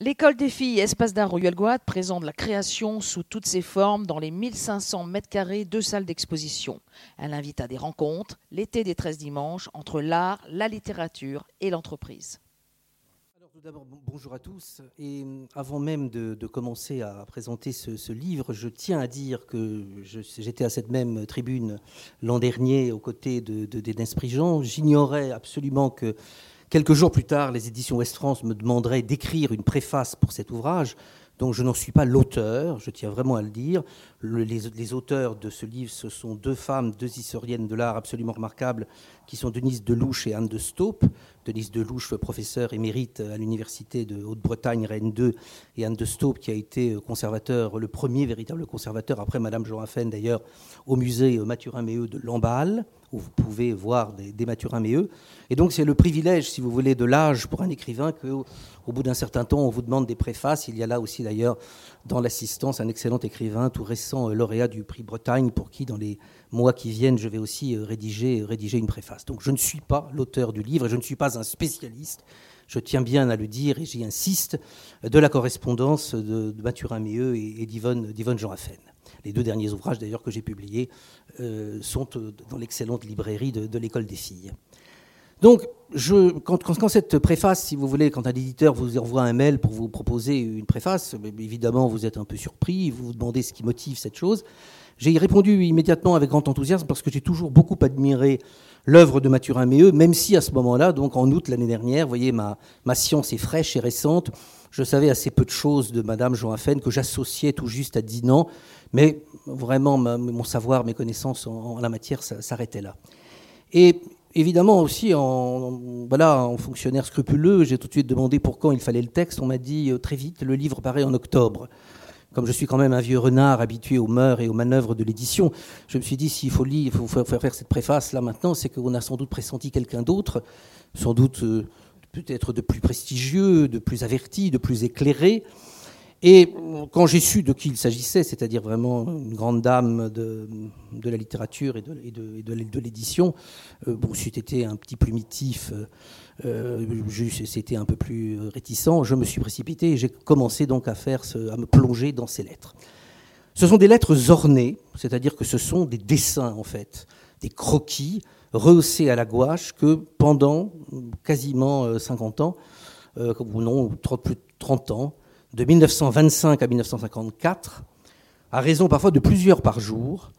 L'école des filles Espace d'art Royal Guad présente la création sous toutes ses formes dans les 1500 mètres carrés de salles d'exposition. Elle invite à des rencontres, l'été des 13 dimanches, entre l'art, la littérature et l'entreprise. tout d'abord, bonjour à tous. Et euh, avant même de, commencer à présenter ce, livre, je tiens à dire que j'étais à cette même tribune l'an dernier aux côtés de, de. J'ignorais absolument que Quelques jours plus tard, les éditions West France me demanderaient d'écrire une préface pour cet ouvrage, dont je n'en suis pas l'auteur, je tiens vraiment à le dire. les, auteurs de ce livre, ce sont deux femmes, deux historiennes de l'art absolument remarquables, qui sont Denise Delouche et Anne de Staupe. Denise Delouche, professeure émérite à l'université de Haute-Bretagne, Rennes 2, et Anne de Staupe, qui a été conservateur, le premier véritable conservateur, après Madame Joafen d'ailleurs, au musée Mathurin-Méheux de Lamballe où vous pouvez voir des, des Mathurin-Méheux. Et donc c'est le privilège, si vous voulez, de l'âge pour un écrivain qu'au au bout d'un certain temps, on vous demande des préfaces. Il y a là aussi d'ailleurs dans l'assistance un excellent écrivain, tout récent euh, lauréat du prix Bretagne, pour qui dans les mois qui viennent, je vais aussi euh, rédiger, rédiger une préface. Donc je ne suis pas l'auteur du livre et je ne suis pas un spécialiste je tiens bien à le dire et j'y insiste, de la correspondance de, Mathurin-Méheux et, d'Yvonne Jean Affen. Les deux derniers ouvrages d'ailleurs que j'ai publiés euh, sont euh, dans l'excellente librairie de, l'école des filles. Donc, je, quand, quand, cette préface, si vous voulez, quand un éditeur vous envoie un mail pour vous proposer une préface, évidemment, vous êtes un peu surpris, vous vous demandez ce qui motive cette chose. J'ai répondu immédiatement avec grand enthousiasme parce que j'ai toujours beaucoup admiré l'œuvre de Mathurin Méheux, même si à ce moment-là, donc en août l'année dernière, vous voyez, ma, science est fraîche et récente. Je savais assez peu de choses de Madame Joafen que j'associais tout juste à Dinan, mais vraiment mon savoir, mes connaissances en, la matière s'arrêtaient là. Et évidemment aussi, en, voilà, en fonctionnaire scrupuleux, j'ai tout de suite demandé pour quand il fallait le texte. On m'a dit euh, très vite, le livre paraît en octobre. Comme je suis quand même un vieux renard habitué aux mœurs et aux manœuvres de l'édition, je me suis dit s'il faut lire, il faut faire cette préface là maintenant, c'est qu'on a sans doute pressenti quelqu'un d'autre, sans doute euh, peut-être de plus prestigieux, de plus averti, de plus éclairé. Et quand j'ai su de qui il s'agissait, c'est-à-dire vraiment une grande dame de, la littérature et de, l'édition, euh, bon, si un petit plumitif, euh, c'était un peu plus réticent, je me suis précipité et j'ai commencé donc à, faire à me plonger dans ces lettres. Ce sont des lettres ornées, c'est-à-dire que ce sont des dessins en fait, des croquis rehaussé à la gouache que pendant quasiment 50 euh, ans, euh, ou non, plus de 30 ans, de 1925 à 1954, à raison parfois de plusieurs par jour,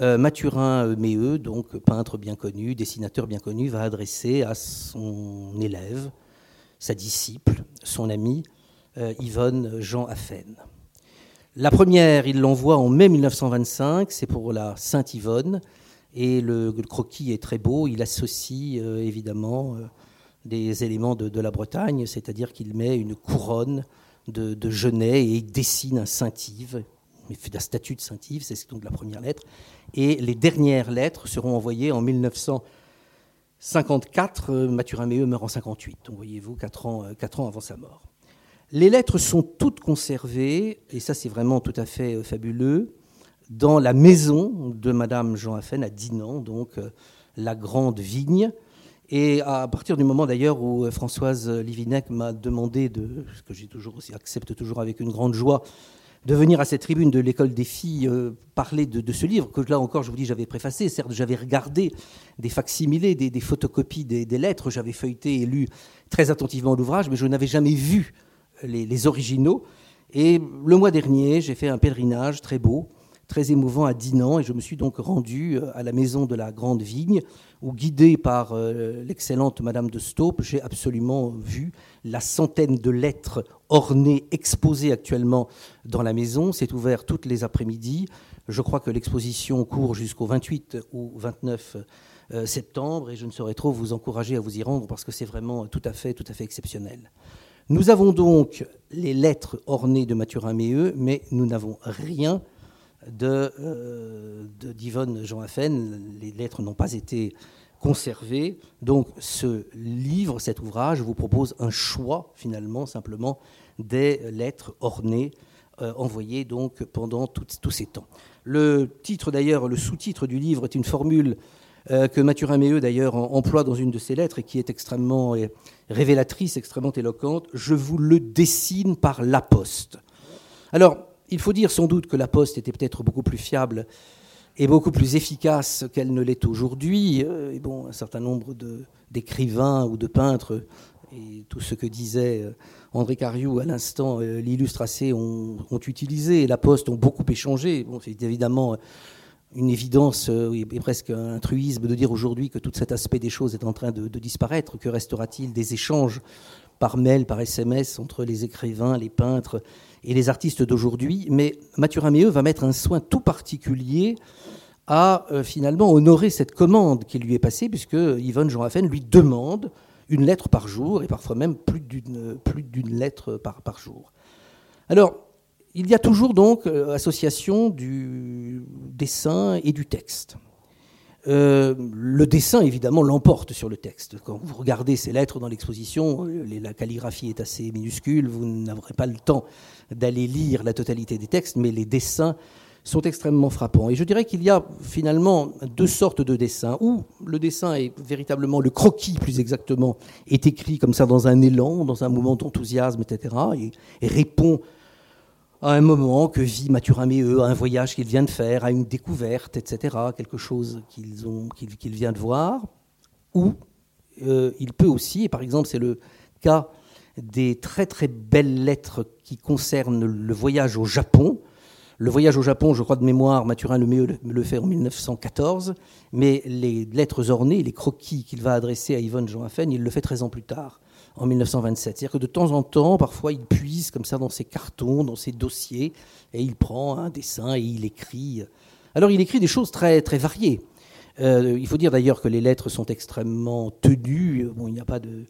euh, Mathurin Méheux, donc peintre bien connu, dessinateur bien connu, va adresser à son élève, sa disciple, son ami, Yvonne Jean Affen. La première, il l'envoie en mai 1925, c'est pour la Sainte Yvonne, et le, croquis est très beau. Il associe euh, évidemment euh, des éléments de, la Bretagne, c'est-à-dire qu'il met une couronne de, genêt et il dessine un Saint-Yves. Il fait la statue de Saint-Yves, c'est donc la première lettre. Et les dernières lettres seront envoyées en 1954. Euh, Mathurin Méheux meurt en 58, donc voyez-vous, 4 ans, 4 ans avant sa mort. Les lettres sont toutes conservées, et ça c'est vraiment tout à fait fabuleux dans la maison de Madame Jean Affen à Dinan, donc euh, la grande vigne. Et à partir du moment d'ailleurs où euh, Françoise Livinec m'a demandé, de, ce que j'ai toujours toujours avec une grande joie, de venir à cette tribune de l'école des filles euh, parler de, ce livre, que là encore je vous dis j'avais préfacé, certes j'avais regardé des facsimilés, des, photocopies des, lettres, j'avais feuilleté et lu très attentivement l'ouvrage, mais je n'avais jamais vu les originaux. Et le mois dernier, j'ai fait un pèlerinage très beau très émouvant à Dinan et je me suis donc rendu euh, à la maison de la Grande Vigne où, guidé par euh, l'excellente Madame de Staupe, j'ai absolument vu la centaine de lettres ornées, exposées actuellement dans la maison. C'est ouvert toutes les après-midi. Je crois que l'exposition court jusqu'au 28 ou 29 euh, septembre et je ne saurais trop vous encourager à vous y rendre parce que c'est vraiment tout à fait, tout à fait exceptionnel. Nous avons donc les lettres ornées de Mathurin Méheux, mais nous n'avons rien d'Yvonne Jean Affen. Les lettres n'ont pas été conservées. Donc ce livre, cet ouvrage, vous propose un choix finalement simplement des lettres ornées euh, envoyées donc pendant tous ces temps. Le titre d'ailleurs, le sous-titre du livre est une formule que Mathurin Méheux d'ailleurs emploie dans une de ses lettres et qui est extrêmement révélatrice, extrêmement éloquente. Je vous le dessine par la poste. Alors, il faut dire sans doute que la poste était peut-être beaucoup plus fiable et beaucoup plus efficace qu'elle ne l'est aujourd'hui. Bon, un certain nombre d'écrivains ou de peintres et tout ce que disait euh, André Cariou à l'instant, euh, l'illustre assez ont, utilisé, la Poste ont beaucoup échangé. C'est évidemment une évidence euh, et presque un truisme de dire aujourd'hui que tout cet aspect des choses est en train de, disparaître. Que restera-t-il des échanges par mail, par SMS entre les écrivains, les peintres et les artistes d'aujourd'hui Mais Mathurin Méheux va mettre un soin tout particulier à finalement honorer cette commande qui lui est passée, puisque Yvonne Jean Raffen lui demande une lettre par jour, et parfois même plus d'une, lettre par, par jour. Alors, il y a toujours donc euh, association du dessin et du texte. Euh, le dessin, évidemment, l'emporte sur le texte. Quand vous regardez ces lettres dans l'exposition, la calligraphie est assez minuscule, vous n'aurez pas le temps d'aller lire la totalité des textes, mais les dessins sont extrêmement frappants. Et je dirais qu'il y a finalement deux sortes de dessins, où le dessin est véritablement, le croquis plus exactement, est écrit comme ça dans un élan, dans un moment d'enthousiasme, etc., et, répond à un moment que vit Mathurin Méheux, à un voyage qu'il vient de faire, à une découverte, etc., quelque chose qu'il vient de voir, ou euh, il peut aussi, et par exemple c'est le cas des très très belles lettres qui concernent le voyage au Japon, le voyage au Japon, je crois de mémoire, Mathurin le mieux le fait en 1914, mais les lettres ornées, les croquis qu'il va adresser à Yvonne Jean Affen, il le fait 13 ans plus tard, en 1927. C'est-à-dire que de temps en temps, parfois, il puise comme ça dans ses cartons, dans ses dossiers, et il prend un dessin et il écrit. Alors, il écrit des choses très, très variées. Euh, il faut dire d'ailleurs que les lettres sont extrêmement tenues. Bon, il n'y a pas de,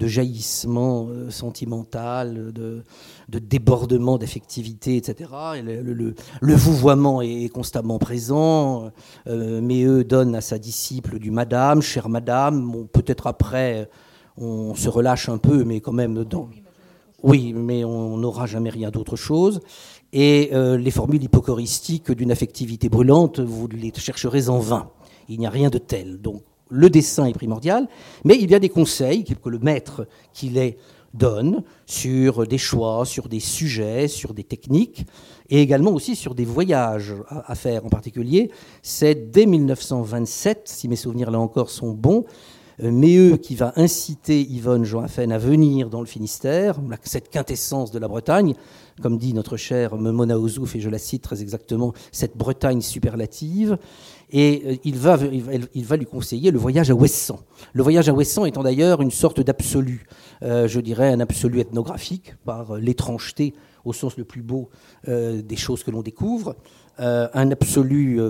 jaillissement euh, sentimental, de, débordement d'affectivité, etc. le, vouvoiement est constamment présent. Euh, mais eux donnent à sa disciple du Madame, chère Madame. Peut-être après, on se relâche un peu, mais quand même dans. Oui, mais on n'aura jamais rien d'autre chose. Et euh, les formules hypocoristiques d'une affectivité brûlante, vous les chercherez en vain. Il n'y a rien de tel. Donc le dessin est primordial, mais il y a des conseils que le maître qui les donne sur des choix, sur des sujets, sur des techniques, et également aussi sur des voyages à faire en particulier. C'est dès 1927, si mes souvenirs là encore sont bons, Méheux qui va inciter Yvonne Joafen à venir dans le Finistère, cette quintessence de la Bretagne, comme dit notre cher Mona Ouzouf, et je la cite très exactement, cette Bretagne superlative. Et euh, il va, il va lui conseiller le voyage à Ouessant. Le voyage à Ouessant étant d'ailleurs une sorte d'absolu, euh, je dirais un absolu ethnographique, par l'étrangeté au sens le plus beau des choses que l'on découvre, un absolu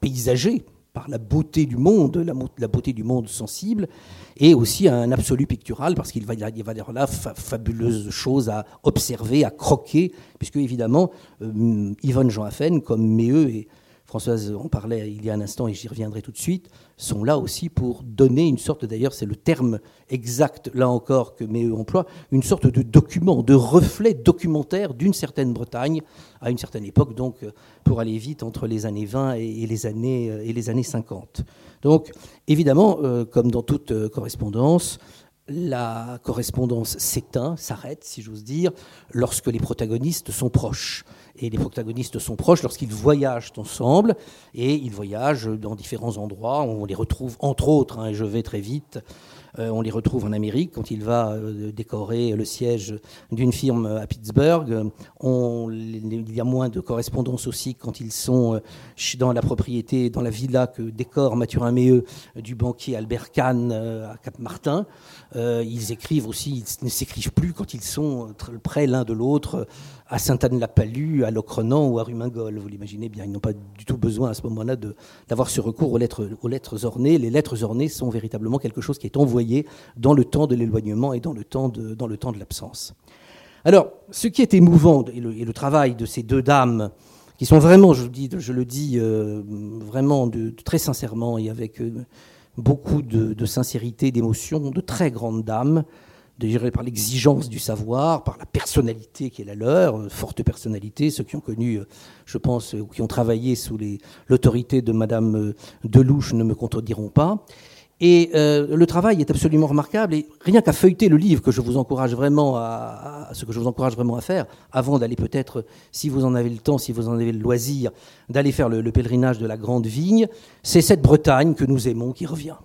paysager, par la beauté du monde, la, beauté du monde sensible, et aussi un absolu pictural, parce qu'il va, y avoir là fabuleuses choses à observer, à croquer, puisque évidemment, euh, Yvonne Jean Affen, comme Méheux et Françoise en parlait il y a un instant et j'y reviendrai tout de suite, sont là aussi pour donner une sorte, d'ailleurs c'est le terme exact là encore que Méheux emploie, une sorte de document, de reflet documentaire d'une certaine Bretagne à une certaine époque, donc pour aller vite entre les années 20 et les années, et les années 50. Donc évidemment, euh, comme dans toute euh, correspondance, la correspondance s'éteint, s'arrête, si j'ose dire, lorsque les protagonistes sont proches. Et les protagonistes sont proches lorsqu'ils voyagent ensemble, et ils voyagent dans différents endroits. On les retrouve, entre autres, hein, et je vais très vite, on les retrouve en Amérique quand il va euh, décorer le siège d'une firme à Pittsburgh. il y a moins de correspondance aussi quand ils sont euh, dans la propriété, dans la villa que décore Mathurin Méheux du banquier Albert Kahn à Cap-Martin. ils écrivent aussi, ils ne s'écrivent plus quand ils sont près l'un de l'autre à Sainte-Anne-la-Palue, à Locrenan ou à Rumingol. Vous l'imaginez bien, ils n'ont pas du tout besoin à ce moment-là d'avoir ce recours aux lettres ornées. Les lettres ornées sont véritablement quelque chose qui est envoyé dans le temps de l'éloignement et dans le temps de, dans le temps de l'absence. Alors, ce qui est émouvant, et le, travail de ces deux dames, qui sont vraiment, je, dis, je le dis euh, vraiment très sincèrement et avec euh, beaucoup de, de sincérité, d'émotion, de très grandes dames, par l'exigence du savoir, par la personnalité qui est la leur, forte personnalité, ceux qui ont connu, je pense, ou qui ont travaillé sous l'autorité de Madame Delouche ne me contrediront pas. Et euh, le travail est absolument remarquable. Et rien qu'à feuilleter le livre, que je vous encourage vraiment à, ce que je vous encourage vraiment à faire, avant d'aller peut-être, si vous en avez le temps, si vous en avez le loisir, d'aller faire le pèlerinage de la Grande Vigne, c'est cette Bretagne que nous aimons qui revient.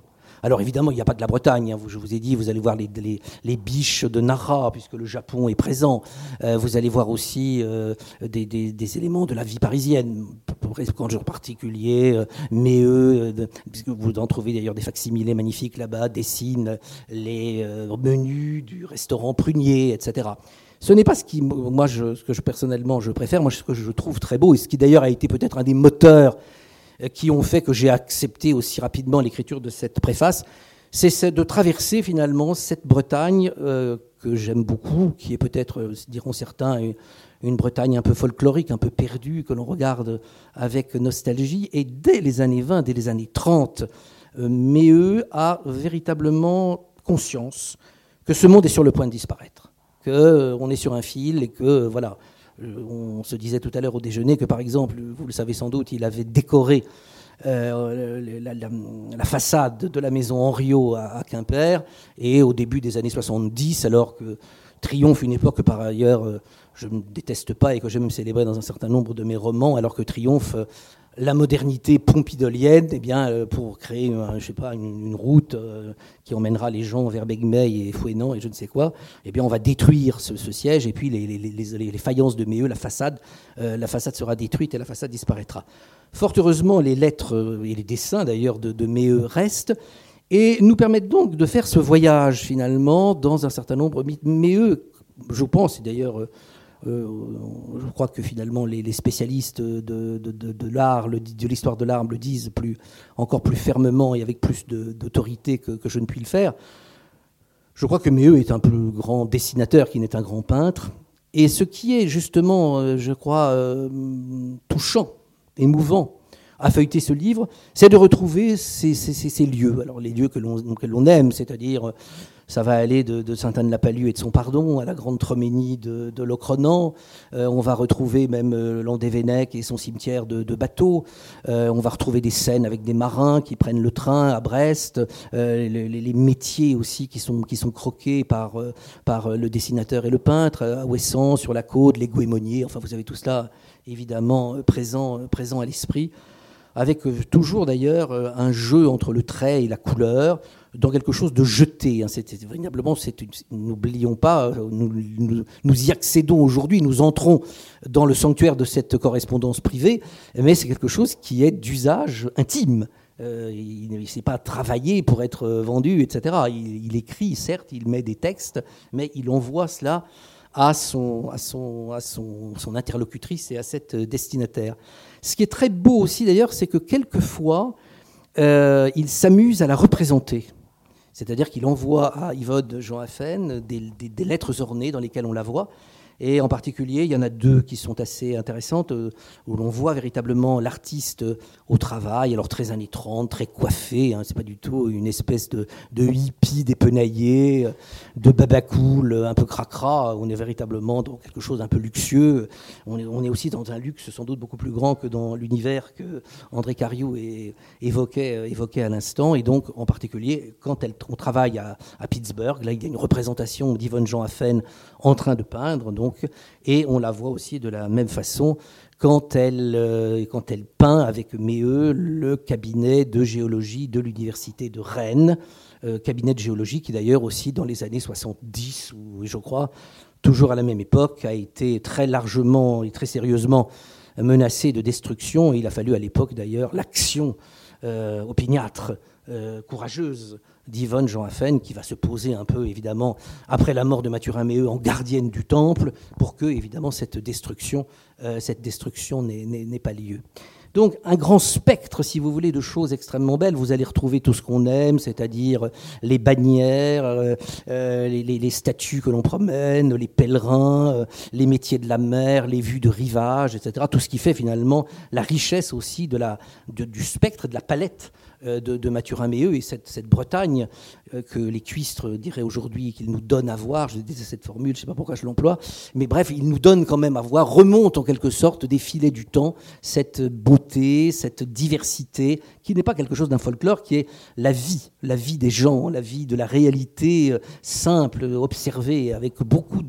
Alors évidemment, il n'y a pas de la Bretagne. Hein. Je vous ai dit, vous allez voir les, biches de Nara, puisque le Japon est présent. Euh, vous allez voir aussi euh, des, éléments de la vie parisienne, en particulier, euh, mais eux, vous en trouvez d'ailleurs des facsimilés magnifiques là-bas, dessinent les menus du restaurant Prunier, etc. Ce n'est pas ce qui, moi, ce que je personnellement je préfère. Moi, ce que je trouve très beau, et ce qui d'ailleurs a été peut-être un des moteurs euh, qui ont fait que j'ai accepté aussi rapidement l'écriture de cette préface, c'est de traverser finalement cette Bretagne euh, que j'aime beaucoup, qui est peut-être, euh, diront certains, une Bretagne un peu folklorique, un peu perdue, que l'on regarde avec nostalgie. Et dès les années 20, dès les années 30, Méheux a véritablement conscience que ce monde est sur le point de disparaître, qu'on est sur un fil et que, voilà, euh, on se disait tout à l'heure au déjeuner que, par exemple, vous le savez sans doute, il avait décoré euh, la, façade de la maison Henriot à, Quimper, et au début des années 70, alors que Triomphe, une époque que par ailleurs euh, je ne déteste pas et que j'aime célébrer dans un certain nombre de mes romans, alors que Triomphe la modernité pompidolienne, eh bien, euh, pour créer je sais pas, une, route euh, qui emmènera les gens vers Begmey et Fouenan et je ne sais quoi, eh bien, on va détruire ce, siège et puis les, faïences de Méeux, la façade, euh, la façade sera détruite et la façade disparaîtra. Fort heureusement, les lettres et les dessins d'ailleurs de, de restent et nous permettent donc de faire ce voyage finalement dans un certain nombre. Méeux, je pense, d'ailleurs je crois que finalement les, spécialistes de, l'art, de l'histoire de l'art le disent plus, encore plus fermement et avec plus d'autorité que, je ne puis le faire. Je crois que Méheux est un plus grand dessinateur qu'il n'est un grand peintre. Et ce qui est justement, euh, je crois, euh, touchant, émouvant, à feuilleter ce livre, c'est de retrouver ces, lieux. Alors les lieux que l'on aime, c'est-à-dire ça va aller de, Sainte-Anne-la-Palue et de son pardon à la grande Troménie de, de Locronan. Euh, on va retrouver même euh, et son cimetière de, bateaux. Euh, on va retrouver des scènes avec des marins qui prennent le train à Brest. Les, métiers aussi qui sont, qui sont croqués par, par le dessinateur et le peintre à Ouessant, sur la côte, les Gouémoniers. Enfin, vous avez tout cela évidemment présent, présent à l'esprit avec toujours d'ailleurs un jeu entre le trait et la couleur, dans quelque chose de jeté. Hein. C'est véritablement, n'oublions pas, euh, nous, y accédons aujourd'hui, nous entrons dans le sanctuaire de cette correspondance privée, mais c'est quelque chose qui est d'usage intime. Euh, il ne sait pas travailler pour être vendu, etc. Il, écrit, certes, il met des textes, mais il envoie cela à son, à son, à son, interlocutrice et à cette destinataire. Ce qui est très beau aussi d'ailleurs, c'est que quelquefois, euh, il s'amuse à la représenter. C'est-à-dire qu'il envoie à Yvonne Jean Affen des, lettres ornées dans lesquelles on la voit. Et en particulier, il y en a deux qui sont assez intéressantes, euh, où l'on voit véritablement l'artiste euh, au travail, alors très années 30, très coiffé, hein, c'est pas du tout une espèce de, hippie dépenaillé, euh, de babacool un peu cracra, on est véritablement dans quelque chose d'un peu luxueux. On est, aussi dans un luxe sans doute beaucoup plus grand que dans l'univers que André Cariou évoquait, évoquait à l'instant. Et donc, en particulier, quand elle, on travaille à, Pittsburgh, là, il y a une représentation d'Yvonne Jean Affen en train de peindre. Donc, et on la voit aussi de la même façon quand elle, euh, peint avec Méheux le cabinet de géologie de l'université de Rennes, euh, cabinet de géologie qui d'ailleurs aussi dans les années 70, ou je crois, toujours à la même époque, a été très largement et très sérieusement menacé de destruction. Il a fallu à l'époque d'ailleurs l'action euh, opiniâtre, courageuse d'Yvonne Jean Affen, qui va se poser un peu, évidemment, après la mort de Mathurin Méheux, en gardienne du temple, pour que, évidemment, cette destruction, euh, cette destruction n'ait pas lieu. Donc un grand spectre, si vous voulez, de choses extrêmement belles. Vous allez retrouver tout ce qu'on aime, c'est-à-dire les bannières, euh, euh, les, statues que l'on promène, les pèlerins, euh, les métiers de la mer, les vues de rivage, etc. Tout ce qui fait finalement la richesse aussi du spectre, de la palette de, de Mathurin Méheux et cette, Bretagne euh, que les cuistres diraient aujourd'hui qu'ils nous donnent à voir. Je disais cette formule, je ne sais pas pourquoi je l'emploie, mais bref, ils nous donnent quand même à voir, remontent en quelque sorte des filets du temps, cette beauté, cette diversité, qui n'est pas quelque chose d'un folklore, qui est la vie, la vie des gens, la vie de la réalité euh, simple, observée, avec beaucoup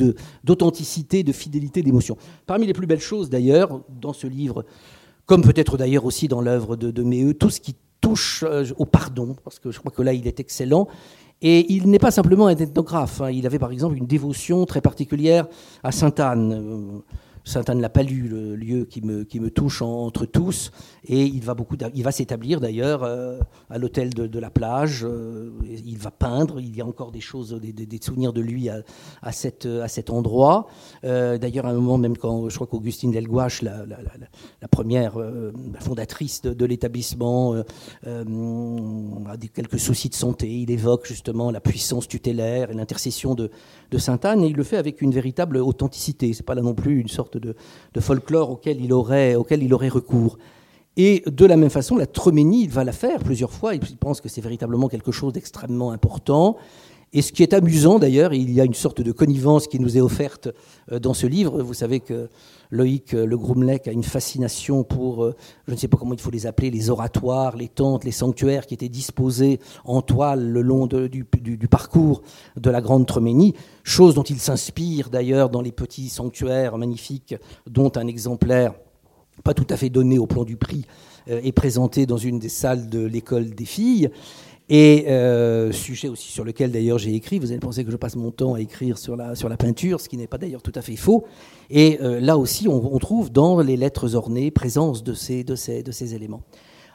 d'authenticité, de, fidélité, d'émotion. Parmi les plus belles choses d'ailleurs, dans ce livre, comme peut-être d'ailleurs aussi dans l'œuvre de, de tout ce qui touche euh, au pardon, parce que je crois que là, il est excellent. Et il n'est pas simplement un ethnographe. Hein. Il avait par exemple une dévotion très particulière à Sainte-Anne. Euh, Sainte-Anne-la-Palue, le lieu qui me, qui me touche entre tous. Et il va, beaucoup, il va s'établir d'ailleurs euh, à l'hôtel de, la plage. Euh, il va peindre. Il y a encore des choses, des, souvenirs de lui à, à, cette, à cet endroit. Euh, d'ailleurs, à un moment, même quand je crois qu'Augustine Delgouache, la, la, la, première fondatrice de, l'établissement, a quelques soucis de santé. Il évoque justement la puissance tutélaire et l'intercession de, de Sainte-Anne. Et il le fait avec une véritable authenticité. C'est pas là non plus une sorte de, folklore auquel il, aurait, auquel il aurait recours. Et de la même façon, la Treménie, il va la faire plusieurs fois. Il pense que c'est véritablement quelque chose d'extrêmement important. Et ce qui est amusant d'ailleurs, il y a une sorte de connivence qui nous est offerte euh, dans ce livre. Vous savez que Loïc euh, Le Groumlec a une fascination pour, euh, je ne sais pas comment il faut les appeler, les oratoires, les tentes, les sanctuaires qui étaient disposés en toile le long du, parcours de la Grande Treménie, chose dont il s'inspire d'ailleurs dans les petits sanctuaires magnifiques, dont un exemplaire pas tout à fait donné au plan du prix est présenté dans une des salles de l'école des filles. Et euh, sujet aussi sur lequel d'ailleurs j'ai écrit, vous allez penser que je passe mon temps à écrire sur la, sur la peinture, ce qui n'est pas d'ailleurs tout à fait faux. Et euh, là aussi, on, trouve dans les lettres ornées présence de ces, de ces, de ces éléments.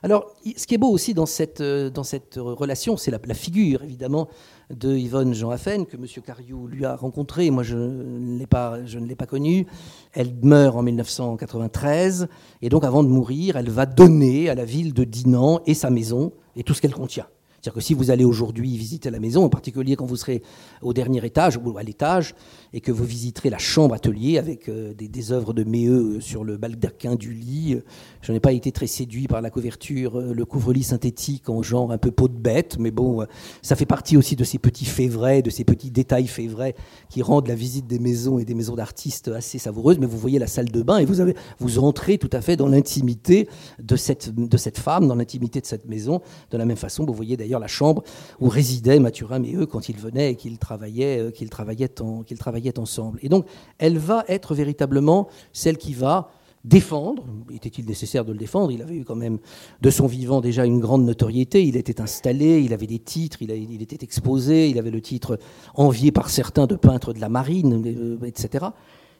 Alors, ce qui est beau aussi dans cette, euh, dans cette relation, c'est la, la, figure, évidemment, de Yvonne Jean Haffen, que M. Cariou lui a rencontré. Moi, je ne l'ai pas, je ne l'ai pas connue. Elle meurt en 1993. Et donc, avant de mourir, elle va donner à la ville de Dinan et sa maison et tout ce qu'elle contient. C'est-à-dire que si vous allez aujourd'hui visiter la maison, en particulier quand vous serez au dernier étage ou à l'étage, et que vous visiterez la chambre atelier avec euh, des, œuvres de Méheux sur le baldaquin du lit, euh, je n'ai pas été très séduit par la couverture, euh, le couvre-lit synthétique en genre un peu peau de bête, mais bon, ça fait partie aussi de ces petits faits vrais, de ces petits détails faits vrais qui rendent la visite des maisons et des maisons d'artistes assez savoureuse. Mais vous voyez la salle de bain et vous, avez, vous entrez tout à fait dans l'intimité de cette, de cette femme, dans l'intimité de cette maison, de la même façon, vous voyez d'ailleurs la chambre où résidaient Mathurin et eux quand ils venaient et qu'ils travaillaient, euh, qu'ils travaillaient, travaillaient ensemble. Et donc, elle va être véritablement celle qui va défendre. Était-il nécessaire de le défendre? Il avait eu quand même de son vivant déjà une grande notoriété. Il était installé, il avait des titres, il, il était exposé, il avait le titre envié par certains de peintre de la marine, euh, etc.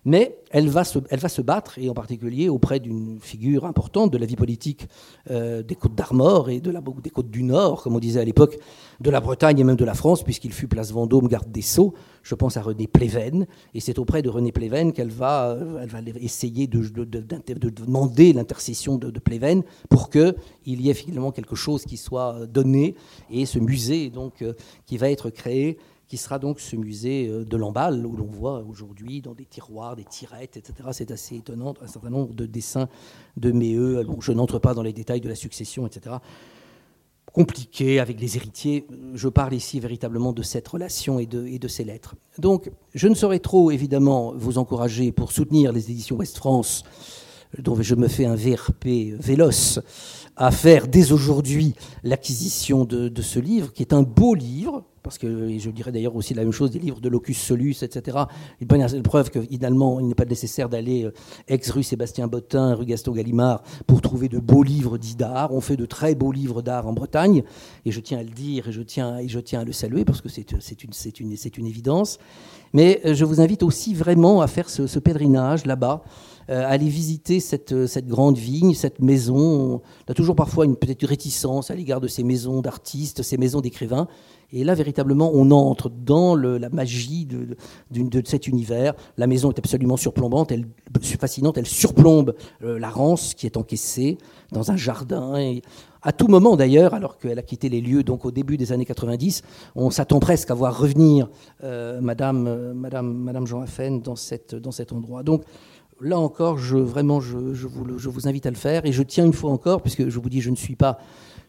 Mais elle va, se, battre, et en particulier auprès d'une figure importante de la vie politique euh, des Côtes d'Armor et des Côtes du Nord, comme on disait à l'époque, de la Bretagne et même de la France, puisqu'il fut place Vendôme garde des Sceaux. Je pense à René Pléven, et c'est auprès de René Pléven qu'elle va, va essayer de, de, demander l'intercession de, Pléven pour qu'il y ait finalement quelque chose qui soit donné, et ce musée donc, euh, qui va être créé qui sera donc ce musée euh, de Lamballe, où l'on voit aujourd'hui dans des tiroirs, des tirettes, etc. C'est assez étonnant, un certain nombre de dessins de Méheux. je n'entre pas dans les détails de la succession, etc. Compliqué avec les héritiers. Je parle ici véritablement de cette relation et de, et ces lettres. Donc, je ne saurais trop, évidemment, vous encourager pour soutenir les éditions Ouest France, dont je me fais un VRP véloce, à faire dès aujourd'hui l'acquisition de ce livre, qui est un beau livre, parce que je dirais d'ailleurs aussi la même chose des livres de Locus Solus, etc. Une preuve que finalement il n'est pas nécessaire d'aller euh, ex-rue Sébastien Bottin, rue Gaston Gallimard pour trouver de beaux livres dits d'art. On fait de très beaux livres d'art en Bretagne, et je tiens à le dire et je tiens, et je tiens à le saluer parce que c'est une, une, une évidence. Mais je vous invite aussi vraiment à faire ce, pèlerinage là-bas, à aller visiter cette, cette, grande vigne, cette maison. On a toujours parfois une peut-être réticence à l'égard de ces maisons d'artistes, ces maisons d'écrivains. Et là, véritablement, on entre dans la magie de, cet univers. La maison est absolument surplombante, elle, fascinante, elle surplombe euh, la Rance qui est encaissée dans un jardin. Et à tout moment d'ailleurs, alors qu'elle a quitté les lieux donc au début des années 90, on s'attend presque à voir revenir euh, Madame, euh, Madame, Madame Jean Affen dans, cet endroit. Donc là encore, je, vraiment, vous, je vous invite à le faire. Et je tiens une fois encore, puisque je vous dis, je ne suis pas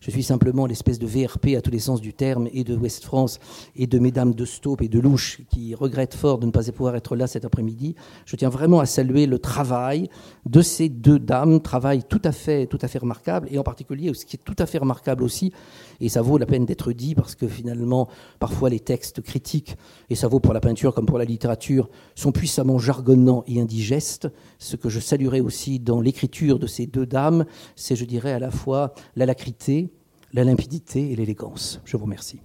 je suis simplement l'espèce de VRP à tous les sens du terme et de West France et de mesdames de Staupe et de Louche qui regrettent fort de ne pas pouvoir être là cet après-midi. Je tiens vraiment à saluer le travail de ces deux dames, travail tout à fait, tout à fait remarquable et en particulier ce qui est tout à fait remarquable aussi, et ça vaut la peine d'être dit parce que finalement, parfois les textes critiques, et ça vaut pour la peinture comme pour la littérature, sont puissamment jargonnants et indigestes. Ce que je saluerai aussi dans l'écriture de ces deux dames, c'est, je dirais, à la fois la lacrité, la limpidité et l'élégance. Je vous remercie.